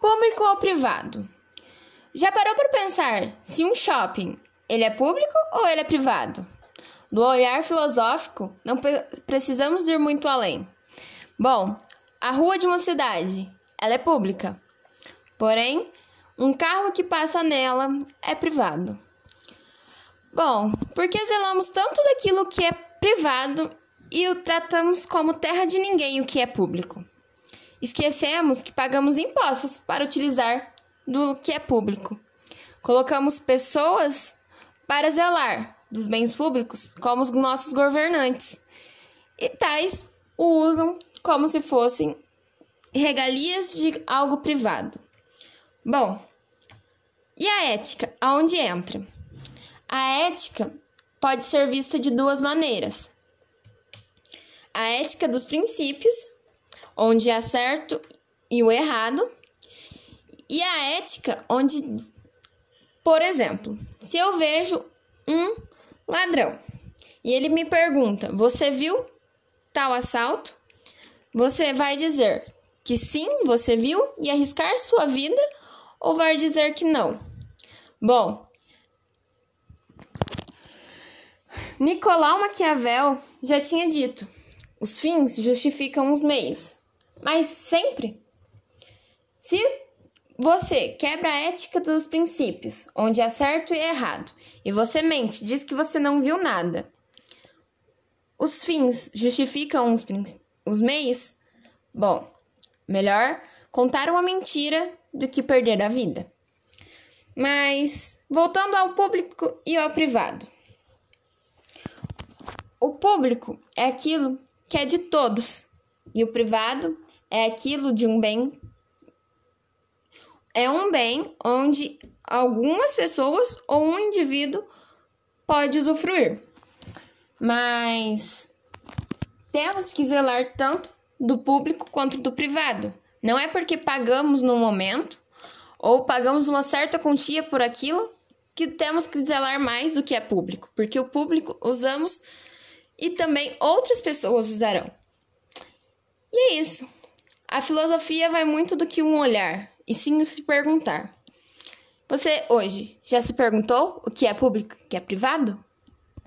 Público ou privado? Já parou para pensar se um shopping ele é público ou ele é privado? Do olhar filosófico, não precisamos ir muito além. Bom, a rua de uma cidade, ela é pública. Porém, um carro que passa nela é privado. Bom, porque zelamos tanto daquilo que é privado e o tratamos como terra de ninguém o que é público. Esquecemos que pagamos impostos para utilizar do que é público. Colocamos pessoas para zelar dos bens públicos como os nossos governantes, e tais o usam como se fossem regalias de algo privado. Bom, e a ética, aonde entra? A ética pode ser vista de duas maneiras. A ética dos princípios, onde há certo e o errado, e a ética, onde, por exemplo, se eu vejo um ladrão e ele me pergunta: Você viu tal assalto? Você vai dizer que sim, você viu e arriscar sua vida ou vai dizer que não? Bom, Nicolau Maquiavel já tinha dito: os fins justificam os meios. Mas sempre. Se você quebra a ética dos princípios, onde é certo e errado, e você mente, diz que você não viu nada, os fins justificam os, os meios? Bom, melhor contar uma mentira do que perder a vida. Mas, voltando ao público e ao privado. O público é aquilo que é de todos, e o privado é aquilo de um bem é um bem onde algumas pessoas ou um indivíduo pode usufruir. Mas temos que zelar tanto do público quanto do privado. Não é porque pagamos no momento ou pagamos uma certa quantia por aquilo que temos que zelar mais do que é público, porque o público usamos e também outras pessoas usarão. E é isso. A filosofia vai muito do que um olhar, e sim o se perguntar. Você hoje já se perguntou o que é público e o que é privado?